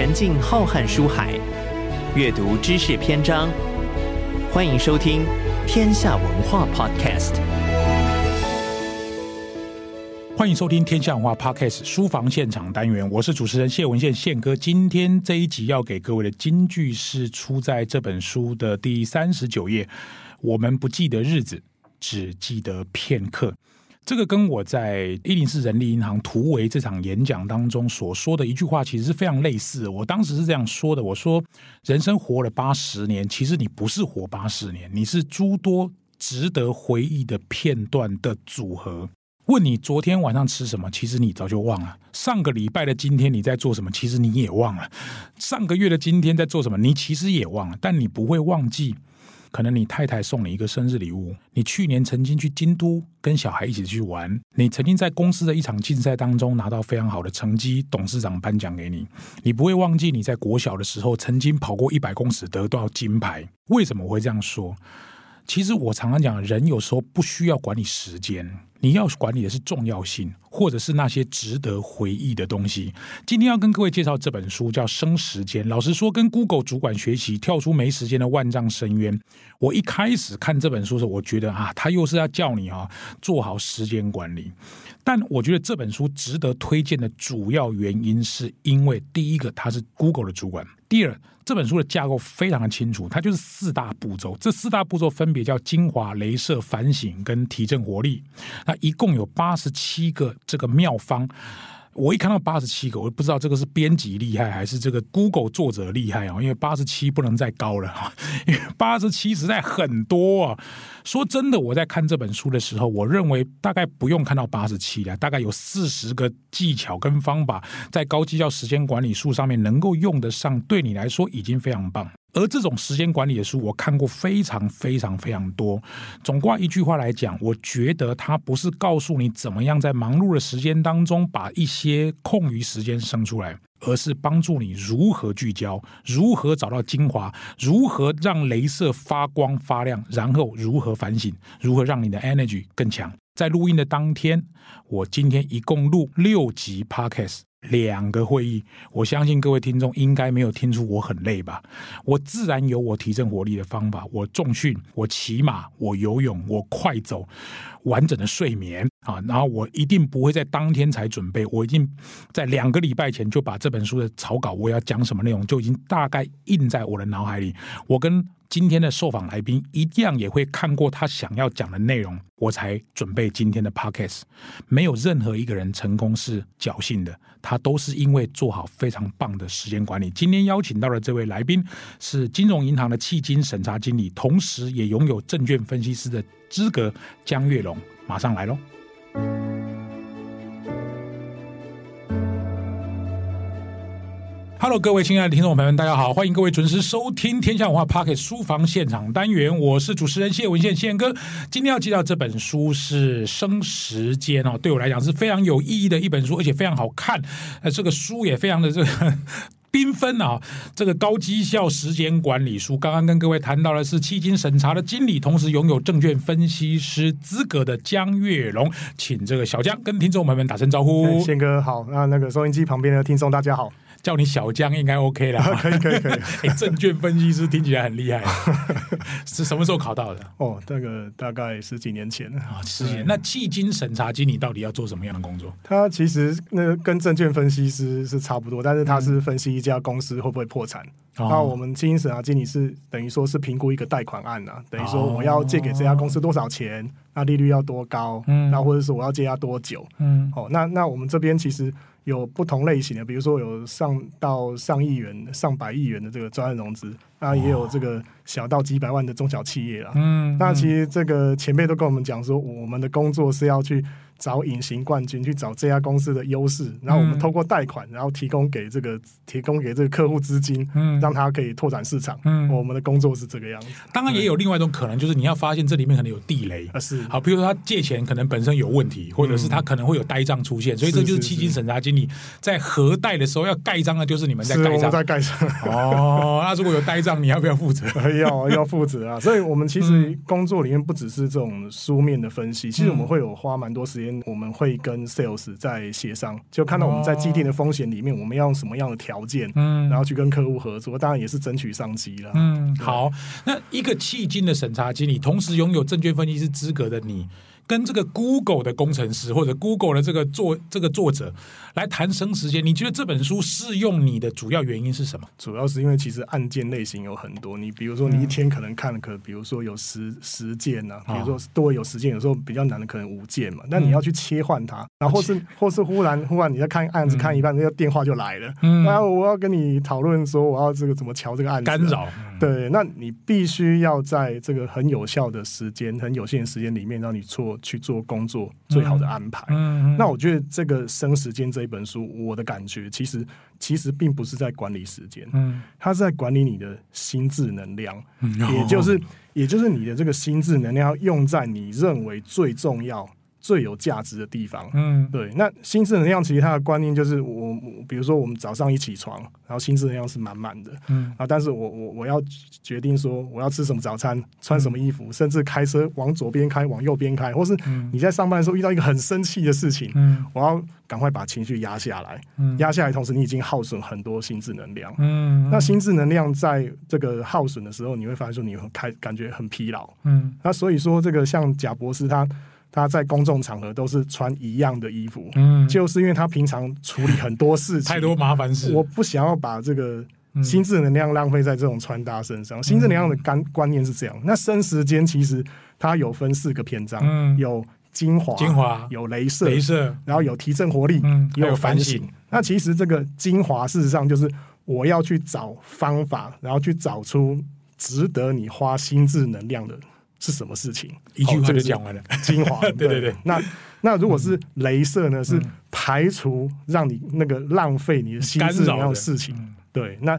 沉浸浩瀚书海，阅读知识篇章。欢迎收听《天下文化 Podcast》。欢迎收听《天下文化 Podcast》书房现场单元，我是主持人谢文宪宪哥。今天这一集要给各位的金句是出在这本书的第三十九页。我们不记得日子，只记得片刻。这个跟我在一零四人力银行突围这场演讲当中所说的一句话，其实是非常类似的。我当时是这样说的：我说，人生活了八十年，其实你不是活八十年，你是诸多值得回忆的片段的组合。问你昨天晚上吃什么，其实你早就忘了；上个礼拜的今天你在做什么，其实你也忘了；上个月的今天在做什么，你其实也忘了。但你不会忘记。可能你太太送你一个生日礼物，你去年曾经去京都跟小孩一起去玩，你曾经在公司的一场竞赛当中拿到非常好的成绩，董事长颁奖给你，你不会忘记你在国小的时候曾经跑过一百公尺得到金牌。为什么我会这样说？其实我常常讲，人有时候不需要管理时间。你要管理的是重要性，或者是那些值得回忆的东西。今天要跟各位介绍这本书，叫《生时间》。老实说，跟 Google 主管学习，跳出没时间的万丈深渊。我一开始看这本书的时候，我觉得啊，他又是要叫你啊做好时间管理。但我觉得这本书值得推荐的主要原因，是因为第一个，他是 Google 的主管；第二，这本书的架构非常的清楚，它就是四大步骤。这四大步骤分别叫精华、镭射、反省跟提振活力。那一共有八十七个这个妙方。我一看到八十七个，我不知道这个是编辑厉害还是这个 Google 作者厉害啊？因为八十七不能再高了哈，因为八十七实在很多啊。说真的，我在看这本书的时候，我认为大概不用看到八十七了，大概有四十个技巧跟方法在高绩效时间管理术上面能够用得上，对你来说已经非常棒。而这种时间管理的书，我看过非常非常非常多。总括一句话来讲，我觉得它不是告诉你怎么样在忙碌的时间当中把一些空余时间生出来，而是帮助你如何聚焦，如何找到精华，如何让镭射发光发亮，然后如何反省，如何让你的 energy 更强。在录音的当天，我今天一共录六集 podcast。两个会议，我相信各位听众应该没有听出我很累吧？我自然有我提振活力的方法，我重训，我骑马，我游泳，我快走，完整的睡眠啊，然后我一定不会在当天才准备，我已经在两个礼拜前就把这本书的草稿，我要讲什么内容，就已经大概印在我的脑海里。我跟今天的受访来宾一样也会看过他想要讲的内容，我才准备今天的 podcast。没有任何一个人成功是侥幸的，他都是因为做好非常棒的时间管理。今天邀请到的这位来宾是金融银行的企金审查经理，同时也拥有证券分析师的资格，江月龙，马上来喽。Hello，各位亲爱的听众朋友们，大家好！欢迎各位准时收听《天下文化 Podcast 书房现场单元》，我是主持人谢文宪宪哥。今天要介绍这本书是《生时间》哦，对我来讲是非常有意义的一本书，而且非常好看。呃，这个书也非常的这个缤纷啊！这个高绩效时间管理书，刚刚跟各位谈到的是迄今审查的经理，同时拥有证券分析师资格的江月龙，请这个小江跟听众朋友们打声招呼。宪哥好，那那个收音机旁边的听众大家好。叫你小江应该 OK 啦，可以可以可以。欸、证券分析师听起来很厉害，是什么时候考到的？哦，那个大概十几年前啊，十几年。那企金审查经理到底要做什么样的工作？他其实那个跟证券分析师是差不多，但是他是分析一家公司会不会破产。嗯、那我们基金审查经理是等于说是评估一个贷款案啊，等于说我要借给这家公司多少钱，那利率要多高，嗯，那或者是我要借他多久，嗯，哦，那那我们这边其实。有不同类型的，比如说有上到上亿元、上百亿元的这个专案融资，那也有这个小到几百万的中小企业啦。嗯，那其实这个前辈都跟我们讲说，我们的工作是要去。找隐形冠军，去找这家公司的优势，然后我们通过贷款，然后提供给这个提供给这个客户资金，嗯，让他可以拓展市场。嗯，我们的工作是这个样子。当然也有另外一种可能，就是你要发现这里面可能有地雷啊，是好，比如说他借钱可能本身有问题，或者是他可能会有呆账出现，所以这就是基金审查经理在核贷的时候要盖章的，就是你们在盖章，在盖章。哦，那如果有呆账，你要不要负责？要要负责啊！所以我们其实工作里面不只是这种书面的分析，其实我们会有花蛮多时间。间，我们会跟 sales 在协商，就看到我们在既定的风险里面，我们要用什么样的条件，嗯，然后去跟客户合作，当然也是争取商机了。嗯，好，那一个迄今的审查经理，同时拥有证券分析师资格的你。跟这个 Google 的工程师或者 Google 的这个作这个作者来谈生时间，你觉得这本书适用你的主要原因是什么？主要是因为其实案件类型有很多，你比如说你一天可能看可，比如说有十十件呐，比如说多有十件，有时候比较难的可能五件嘛，那你要去切换它，然后或是或是忽然忽然你在看案子看一半，那个电话就来了，然后我要跟你讨论说我要这个怎么瞧这个案子，干扰。对，那你必须要在这个很有效的时间、很有限的时间里面，让你做去做工作最好的安排。嗯，那我觉得这个《生时间》这一本书，我的感觉其实其实并不是在管理时间，嗯，它是在管理你的心智能量，也就是也就是你的这个心智能量要用在你认为最重要。最有价值的地方，嗯，对。那心智能量其实它的观念就是我，我比如说我们早上一起床，然后心智能量是满满的，嗯。啊，但是我我我要决定说我要吃什么早餐，穿什么衣服，嗯、甚至开车往左边开，往右边开，或是你在上班的时候遇到一个很生气的事情，嗯，我要赶快把情绪压下来，嗯，压下来同时你已经耗损很多心智能量，嗯，那心智能量在这个耗损的时候，你会发现说你很开感觉很疲劳，嗯，那所以说这个像贾博士他。他在公众场合都是穿一样的衣服，嗯，就是因为他平常处理很多事情，太多麻烦事，我不想要把这个心智能量浪费在这种穿搭身上。嗯、心智能量的观观念是这样，那生时间其实它有分四个篇章，嗯，有精华，精华有镭射，镭射，然后有提振活力，嗯，也有。反省。那其实这个精华事实上就是我要去找方法，然后去找出值得你花心智能量的。是什么事情？一句话就讲完了。精华，对对对。那那如果是镭射呢？嗯、是排除让你那个浪费你的心智那样的事情。对，那。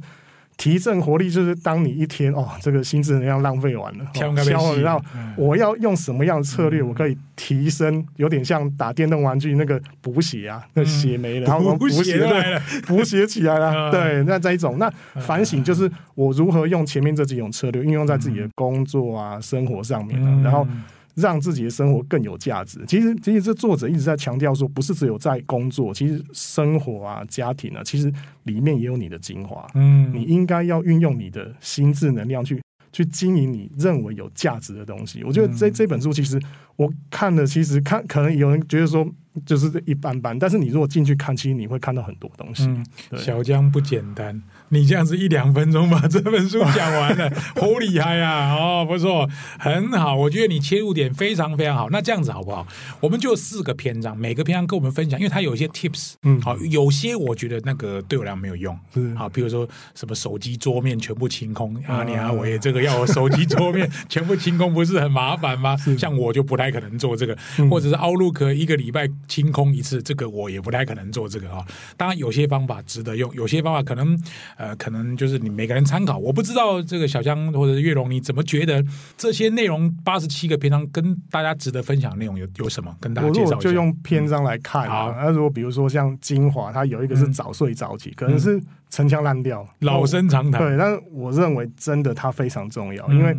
提振活力就是当你一天哦，这个心智能量浪费完了，然后我要用什么样的策略，我可以提升，有点像打电动玩具那个补血啊，那血没了，然后补血来了，补血起来了。对，那这一种，那反省就是我如何用前面这几种策略运用在自己的工作啊、生活上面，然后。让自己的生活更有价值。其实，其实这作者一直在强调说，不是只有在工作，其实生活啊、家庭啊，其实里面也有你的精华。嗯，你应该要运用你的心智能量去去经营你认为有价值的东西。我觉得这这本书其实我看了，其实看可能有人觉得说。就是一般般，但是你如果进去看，其实你会看到很多东西。嗯、小江不简单，你这样子一两分钟把这本书讲完了，好厉害啊！哦，不错，很好，我觉得你切入点非常非常好。那这样子好不好？我们就四个篇章，每个篇章跟我们分享，因为它有一些 tips，嗯，好，有些我觉得那个对我来讲没有用，是好，比如说什么手机桌面全部清空，嗯、啊，你啊，我也这个要我手机桌面全部清空，不是很麻烦吗？像我就不太可能做这个，嗯、或者是 Outlook 一个礼拜。清空一次，这个我也不太可能做这个啊。当然，有些方法值得用，有些方法可能呃，可能就是你每个人参考。我不知道这个小江或者是月龙，你怎么觉得这些内容八十七个篇章跟大家值得分享的内容有有什么？跟大家介绍一下。就用篇章来看啊。那、嗯、如果比如说像精华，它有一个是早睡早起，嗯、可能是陈腔滥调、老生常谈。对，但是我认为真的它非常重要，嗯、因为。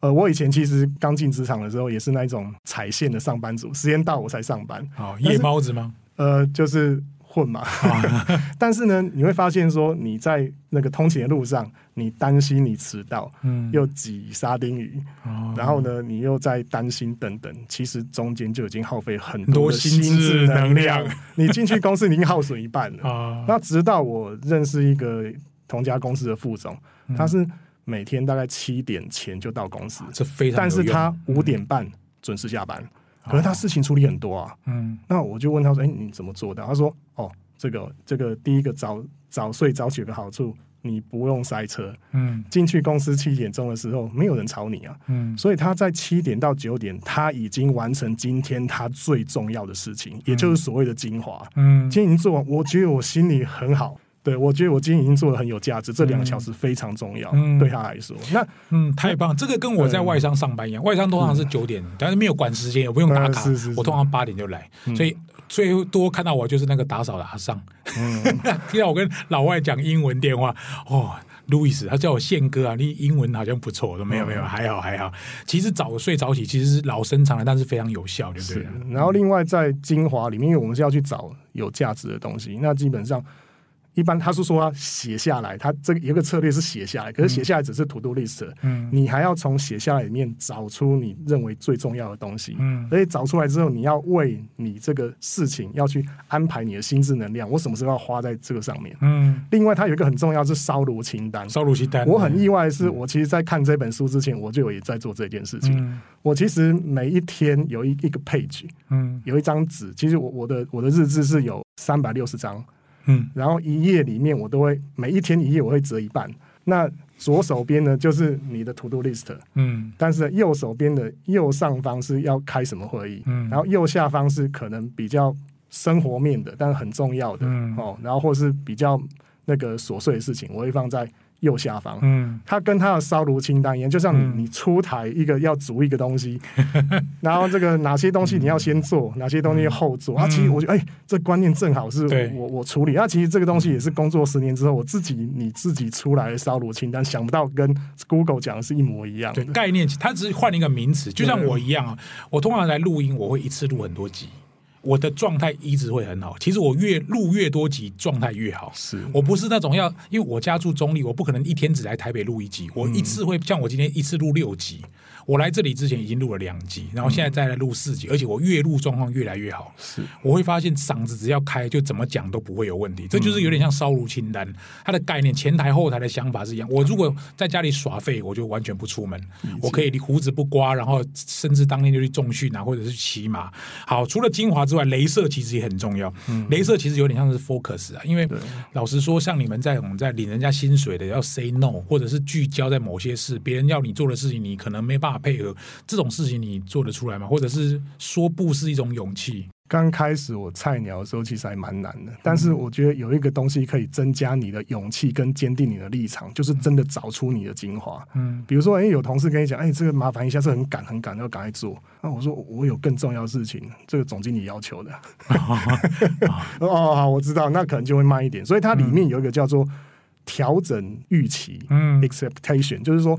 呃，我以前其实刚进职场的时候，也是那种踩线的上班族，时间到我才上班。哦，夜猫子吗？呃，就是混嘛。哦、但是呢，你会发现说，你在那个通勤的路上，你担心你迟到，嗯，又挤沙丁鱼，哦、然后呢，你又在担心等等，其实中间就已经耗费很多心智能量。你进去公司，你已经耗损一半了。哦、那直到我认识一个同家公司的副总，嗯、他是。每天大概七点前就到公司，这非常。但是他五点半准时下班，可是他事情处理很多啊。嗯，那我就问他说：“哎，你怎么做的？”他说：“哦，这个这个第一个早早睡早起的好处，你不用塞车。嗯，进去公司七点钟的时候，没有人吵你啊。嗯，所以他在七点到九点，他已经完成今天他最重要的事情，也就是所谓的精华。嗯，今天已经做完，我觉得我心里很好。”对，我觉得我今天已经做的很有价值，这两个小时非常重要，嗯、对他来说。那嗯，太棒！这个跟我在外商上班一样，嗯、外商通常是九点，但是没有管时间，也不用打卡，是是是我通常八点就来，嗯、所以最多看到我就是那个打扫的阿尚。嗯，听到我跟老外讲英文电话，哦。路易斯，他叫我宪哥啊，你英文好像不错。我说没有没有，还好还好。其实早睡早起其实是老生常谈，但是非常有效，对不对？然后另外在精华里面，因为我们是要去找有价值的东西，那基本上。一般他是说要写下来，他这个有个策略是写下来，可是写下来只是 to do list，嗯，你还要从写下来里面找出你认为最重要的东西，嗯，所以找出来之后，你要为你这个事情要去安排你的心智能量，我什么时候要花在这个上面，嗯，另外它有一个很重要是烧炉清单，烧炉清单，我很意外的是，我其实在看这本书之前，我就有也在做这件事情，嗯，我其实每一天有一一个 page，嗯，有一张纸，其实我我的我的日志是有三百六十张。嗯，然后一页里面我都会每一天一页我会折一半。那左手边呢就是你的 to do list，嗯，但是右手边的右上方是要开什么会议，嗯，然后右下方是可能比较生活面的，但是很重要的，嗯，哦，然后或是比较那个琐碎的事情，我会放在。右下方，嗯，它跟它的烧炉清单一样，就像你你出台一个要煮一个东西，嗯、然后这个哪些东西你要先做，嗯、哪些东西后做。嗯、啊，其实我觉得，哎、欸，这观念正好是我对我我处理。那、啊、其实这个东西也是工作十年之后，我自己你自己出来的烧炉清单，想不到跟 Google 讲的是一模一样的。对，概念，它只是换了一个名词，就像我一样啊。我通常来录音，我会一次录很多集。我的状态一直会很好。其实我越录越多集，状态越好。是我不是那种要，因为我家住中立，我不可能一天只来台北录一集。我一次会像我今天一次录六集。我来这里之前已经录了两集，然后现在再来录四集，而且我越录状况越来越好。是，我会发现嗓子只要开，就怎么讲都不会有问题。这就是有点像烧炉清单，它的概念前台后台的想法是一样。我如果在家里耍废，我就完全不出门，我可以胡子不刮，然后甚至当天就去重训啊，或者是骑马。好，除了精华之外，雷射其实也很重要。雷射其实有点像是 focus 啊，因为老实说，像你们在我们在领人家薪水的，要 say no，或者是聚焦在某些事，别人要你做的事情，你可能没办法。配合这种事情，你做得出来吗？或者是说不是一种勇气？刚开始我菜鸟的时候，其实还蛮难的。但是我觉得有一个东西可以增加你的勇气跟坚定你的立场，就是真的找出你的精华。嗯，比如说，哎，有同事跟你讲，哎，这个麻烦一下，是很赶很赶，要赶快做。那我说我有更重要的事情，这个总经理要求的。哦，好，我知道，那可能就会慢一点。所以它里面有一个叫做调整预期，嗯，expectation，就是说。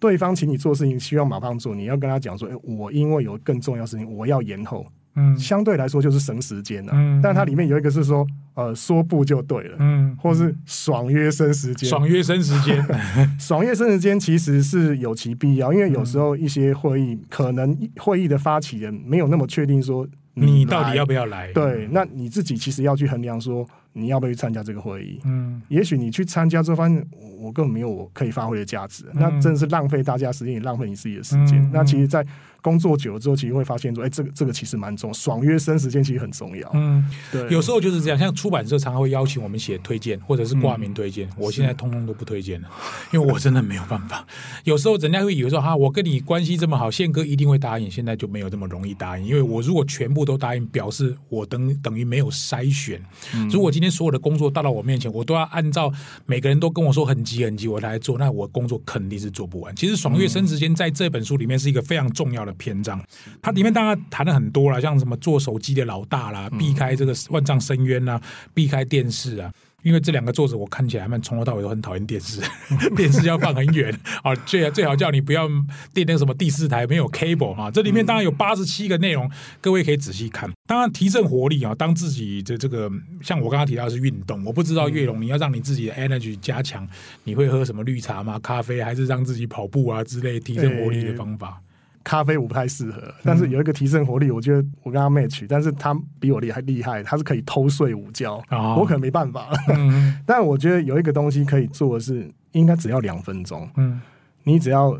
对方请你做事情，希望马上做，你要跟他讲说：“哎，我因为有更重要的事情，我要延后。”嗯，相对来说就是省时间了。嗯，但它里面有一个是说，呃，说不就对了。嗯，或是爽约生时间，爽约生时间，爽约生时间其实是有其必要，因为有时候一些会议可能会议的发起人没有那么确定说你，你到底要不要来。对，那你自己其实要去衡量说。你要不要去参加这个会议？嗯，也许你去参加之后发现我根本没有我可以发挥的价值，嗯、那真的是浪费大家时间，也浪费你自己的时间。嗯、那其实，在工作久了之后，其实会发现说，哎、欸，这个这个其实蛮重要，爽约生时间其实很重要。嗯，对，有时候就是这样。像出版社常常会邀请我们写推荐，或者是挂名推荐，嗯、我现在通通都不推荐了，因为我真的没有办法。有时候人家会以为说，哈，我跟你关系这么好，宪哥一定会答应。现在就没有这么容易答应，因为我如果全部都答应，表示我等等于没有筛选。嗯、如果今天所有的工作到到我面前，我都要按照每个人都跟我说很急很急，我来做，那我工作肯定是做不完。其实爽约生时间在这本书里面是一个非常重要的篇章，它里面当然谈了很多了，像什么做手机的老大啦，避开这个万丈深渊啊，避开电视啊。因为这两个作者我看起来，他们从头到尾都很讨厌电视，电视要放很远啊，最最好叫你不要订那个什么第四台没有 cable 啊。这里面当然有八十七个内容，各位可以仔细看。当然提振活力啊，当自己的这个像我刚刚提到的是运动，我不知道月龙你要让你自己的 energy 加强，你会喝什么绿茶吗？咖啡还是让自己跑步啊之类提振活力的方法？咖啡我不太适合，但是有一个提升活力，我觉得我跟他 match，但是他比我厉害厉害，他是可以偷睡午觉，哦、我可能没办法。嗯、但我觉得有一个东西可以做的是，应该只要两分钟。嗯，你只要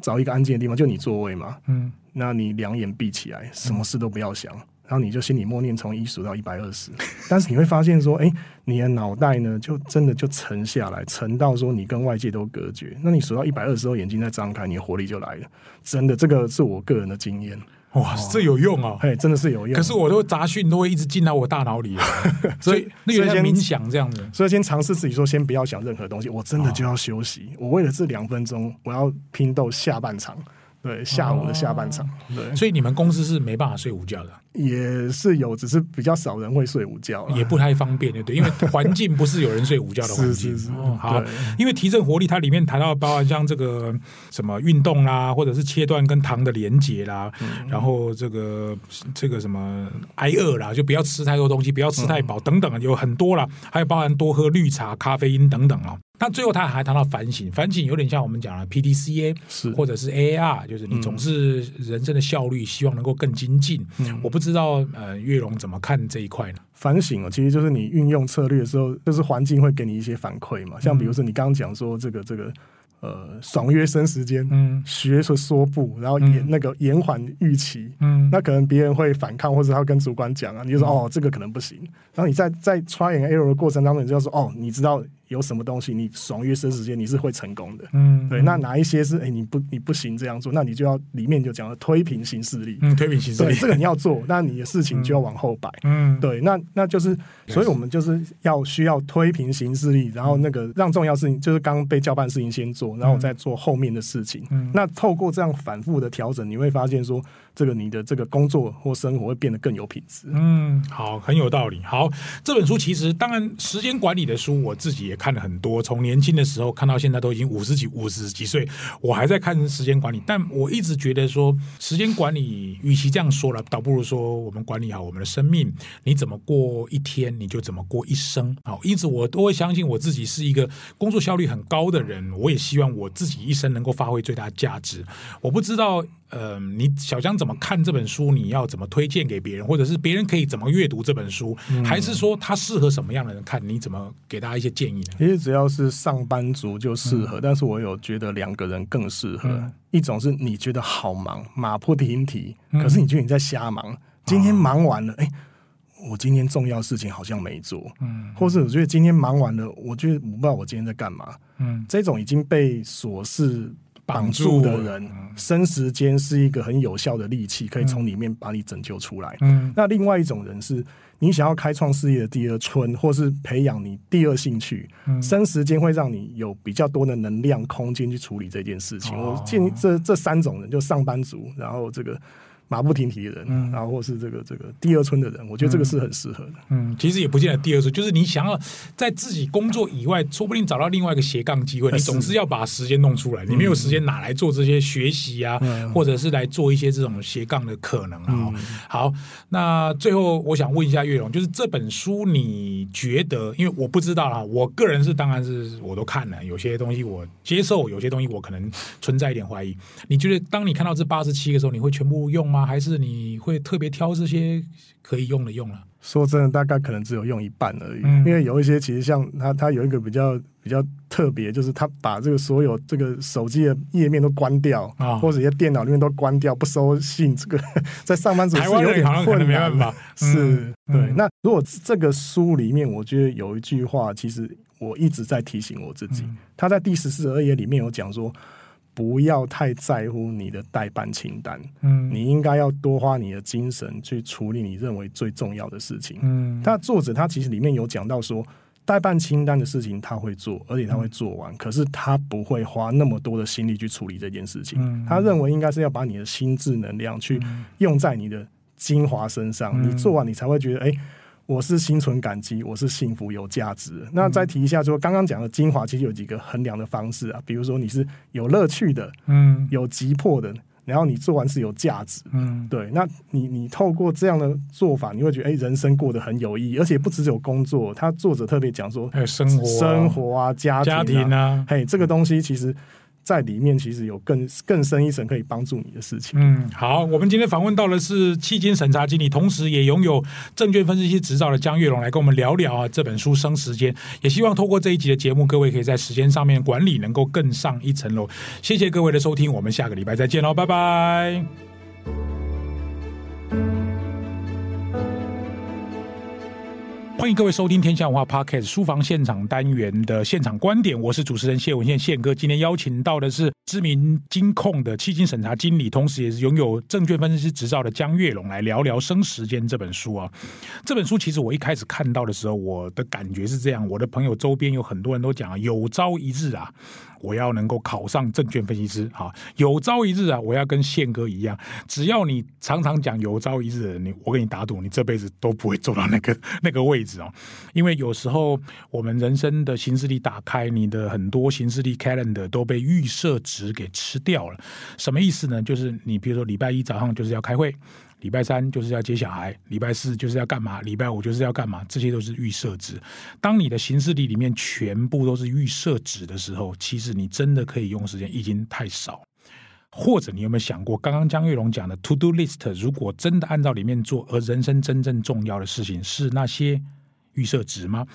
找一个安静的地方，就你座位嘛。嗯，那你两眼闭起来，什么事都不要想。然后你就心里默念从一数到一百二十，但是你会发现说，哎，你的脑袋呢，就真的就沉下来，沉到说你跟外界都隔绝。那你数到一百二十时候，眼睛再张开，你的活力就来了。真的，这个是我个人的经验。哇，这有用啊！哎，真的是有用。可是我都杂讯都会一直进到我大脑里，所以那个先冥想这样子。所以先尝试自己说，先不要想任何东西，我真的就要休息。我为了这两分钟，我要拼斗下半场。对，下午的下半场，哦、对，所以你们公司是没办法睡午觉的。也是有，只是比较少人会睡午觉，也不太方便，对对，因为环境不是有人睡午觉的环境。是是是。哦、好，因为提振活力，它里面谈到包含像这个什么运动啦，或者是切断跟糖的连接啦，嗯、然后这个这个什么挨饿啦，就不要吃太多东西，不要吃太饱、嗯、等等，有很多啦，还有包含多喝绿茶、咖啡因等等啊。那最后他还谈到反省，反省有点像我们讲的 PDCA，是。或者是 AAR，就是你总是人生的效率，希望能够更精进。嗯、我不知道呃，月荣怎么看这一块呢？反省哦，其实就是你运用策略的时候，就是环境会给你一些反馈嘛。像比如说你刚刚讲说这个这个。呃，爽约生时间，嗯，学说说不，然后延、嗯、那个延缓预期，嗯，那可能别人会反抗，或者他跟主管讲啊，你就说、嗯、哦，这个可能不行。然后你在在 try and error 的过程当中，你就要说哦，你知道有什么东西，你爽约生时间你是会成功的，嗯，对。那哪一些是哎你不你不行这样做，那你就要里面就讲了推平行事力，嗯，推平行事力，对，这个你要做，那你的事情就要往后摆，嗯，对。那那就是，所以我们就是要需要推平行事力，然后那个让重要事情就是刚被交办事情先做，然后再做后。后面的事情，嗯、那透过这样反复的调整，你会发现说，这个你的这个工作或生活会变得更有品质。嗯，好，很有道理。好，这本书其实当然时间管理的书，我自己也看看了很多，从年轻的时候看到现在都已经五十几、五十几岁，我还在看时间管理。但我一直觉得说，时间管理与其这样说了，倒不如说我们管理好我们的生命。你怎么过一天，你就怎么过一生。好，因此我都会相信我自己是一个工作效率很高的人，我也希望我自己一生。能够发挥最大价值，我不知道，呃，你小江怎么看这本书？你要怎么推荐给别人，或者是别人可以怎么阅读这本书？嗯、还是说它适合什么样的人看？你怎么给大家一些建议呢？其实只要是上班族就适合，嗯、但是我有觉得两个人更适合。嗯、一种是你觉得好忙，马不停蹄，可是你觉得你在瞎忙，嗯、今天忙完了，哎、嗯。我今天重要事情好像没做，嗯，或是我觉得今天忙完了，我觉得我不知道我今天在干嘛，嗯，这种已经被琐事绑住的人，生时间是一个很有效的利器，可以从里面把你拯救出来。嗯，那另外一种人是你想要开创事业的第二春，或是培养你第二兴趣，嗯，生时间会让你有比较多的能量空间去处理这件事情。我建议这这三种人，就上班族，然后这个。马不停蹄的人，嗯、然后或是这个这个第二春的人，我觉得这个是很适合的。嗯，其实也不见得第二春，就是你想要在自己工作以外，说不定找到另外一个斜杠机会。你总是要把时间弄出来，你没有时间哪来做这些学习啊，嗯、或者是来做一些这种斜杠的可能啊。嗯、好，那最后我想问一下月荣，就是这本书你觉得？因为我不知道啊，我个人是当然是我都看了，有些东西我接受，有些东西我可能存在一点怀疑。你觉得当你看到这八十七个时候，你会全部用吗？还是你会特别挑这些可以用的用了？说真的，大概可能只有用一半而已。嗯、因为有一些其实像它，它有一个比较比较特别，就是它把这个所有这个手机的页面都关掉啊，哦、或者一些电脑里面都关掉，不收信。这个 在上班族是有点困难吧？是，对。嗯、那如果这个书里面，我觉得有一句话，其实我一直在提醒我自己。他、嗯、在第十四二页里面有讲说。不要太在乎你的代办清单，嗯，你应该要多花你的精神去处理你认为最重要的事情，嗯。他作者他其实里面有讲到说，代办清单的事情他会做，而且他会做完，嗯、可是他不会花那么多的心力去处理这件事情。嗯、他认为应该是要把你的心智能量去用在你的精华身上，嗯、你做完你才会觉得，哎、欸。我是心存感激，我是幸福有价值。那再提一下，说刚刚讲的精华，其实有几个衡量的方式啊，比如说你是有乐趣的，嗯，有急迫的，然后你做完是有价值，嗯，对。那你你透过这样的做法，你会觉得哎、欸，人生过得很有意义，而且不只有工作。他作者特别讲说，还有生活、生活啊，家庭啊，家庭啊，嘿，这个东西其实。在里面其实有更更深一层可以帮助你的事情。嗯，好，我们今天访问到的是企金审查经理，同时也拥有证券分析师执照的江月龙，来跟我们聊聊啊这本书《生时间》。也希望透过这一集的节目，各位可以在时间上面管理能够更上一层楼。谢谢各位的收听，我们下个礼拜再见喽，拜拜。欢迎各位收听天下文化 Podcast 书房现场单元的现场观点，我是主持人谢文宪宪哥。今天邀请到的是知名金控的基金审查经理，同时也是拥有证券分析师执照的江月龙来聊聊《生时间》这本书啊。这本书其实我一开始看到的时候，我的感觉是这样：我的朋友周边有很多人都讲，有朝一日啊，我要能够考上证券分析师啊，有朝一日啊，我要跟宪哥一样。只要你常常讲有朝一日，你我跟你打赌，你这辈子都不会做到那个 那个位置哦。因为有时候我们人生的行事历打开，你的很多行事历 calendar 都被预设值给吃掉了，什么意思呢？就是你比如说礼拜一早上就是要开会，礼拜三就是要接小孩，礼拜四就是要干嘛，礼拜五就是要干嘛，这些都是预设值。当你的行事历里面全部都是预设值的时候，其实你真的可以用时间已经太少。或者你有没有想过，刚刚江月龙讲的 to do list，如果真的按照里面做，而人生真正重要的事情是那些预设值吗？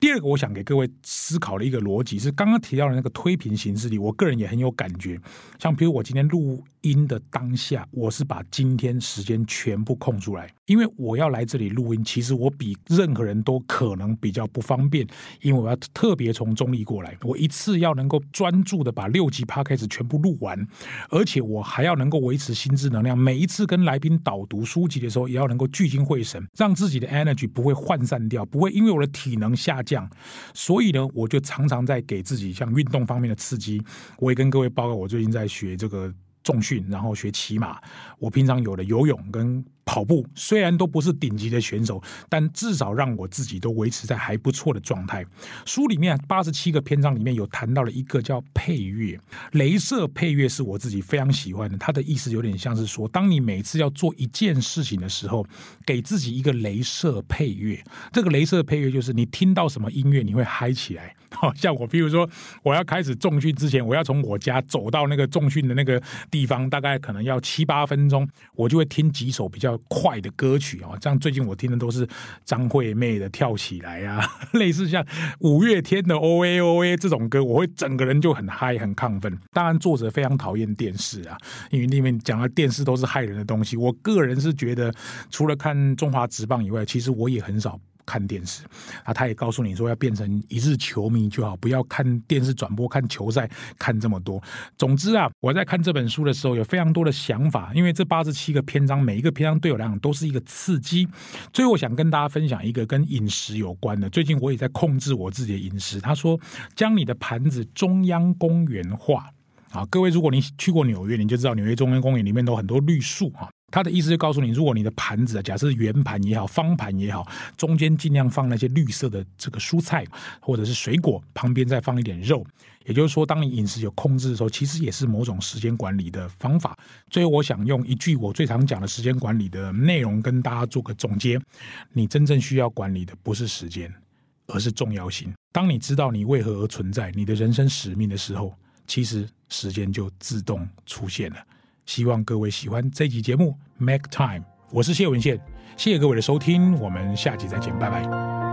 第二个，我想给各位思考的一个逻辑是，刚刚提到的那个推平行事历，我个人也很有感觉。像比如我今天录音的当下，我是把今天时间全部空出来，因为我要来这里录音。其实我比任何人都可能比较不方便，因为我要特别从中立过来，我一次要能够专注的把六集 Podcast 全部录完，而且我还要能够维持心智能量。每一次跟来宾导读书籍的时候，也要能够聚精会神，让自己的 energy 不会涣散掉，不会因为我的体能下降。所以呢，我就常常在给自己像运动方面的刺激。我也跟各位报告，我最近在学这个。重训，然后学骑马。我平常有的游泳跟跑步，虽然都不是顶级的选手，但至少让我自己都维持在还不错的状态。书里面八十七个篇章里面有谈到了一个叫配乐，镭射配乐是我自己非常喜欢的。它的意思有点像是说，当你每次要做一件事情的时候，给自己一个镭射配乐。这个镭射配乐就是你听到什么音乐，你会嗨起来。好像我，比如说我要开始重训之前，我要从我家走到那个重训的那个地方，大概可能要七八分钟，我就会听几首比较快的歌曲啊。这样最近我听的都是张惠妹的《跳起来》啊，类似像五月天的《O A O A》这种歌，我会整个人就很嗨很亢奋。当然，作者非常讨厌电视啊，因为里面讲的电视都是害人的东西。我个人是觉得，除了看中华职棒以外，其实我也很少。看电视啊，他也告诉你说要变成一日球迷就好，不要看电视转播看球赛看这么多。总之啊，我在看这本书的时候有非常多的想法，因为这八十七个篇章，每一个篇章对我来讲都是一个刺激。最后，我想跟大家分享一个跟饮食有关的。最近我也在控制我自己的饮食。他说，将你的盘子中央公园化啊，各位，如果你去过纽约，你就知道纽约中央公园里面都有很多绿树啊。他的意思就告诉你，如果你的盘子，假设圆盘也好，方盘也好，中间尽量放那些绿色的这个蔬菜或者是水果，旁边再放一点肉。也就是说，当你饮食有控制的时候，其实也是某种时间管理的方法。最后，我想用一句我最常讲的时间管理的内容跟大家做个总结：你真正需要管理的不是时间，而是重要性。当你知道你为何而存在，你的人生使命的时候，其实时间就自动出现了。希望各位喜欢这集节目《Make Time》，我是谢文宪，谢谢各位的收听，我们下集再见，拜拜。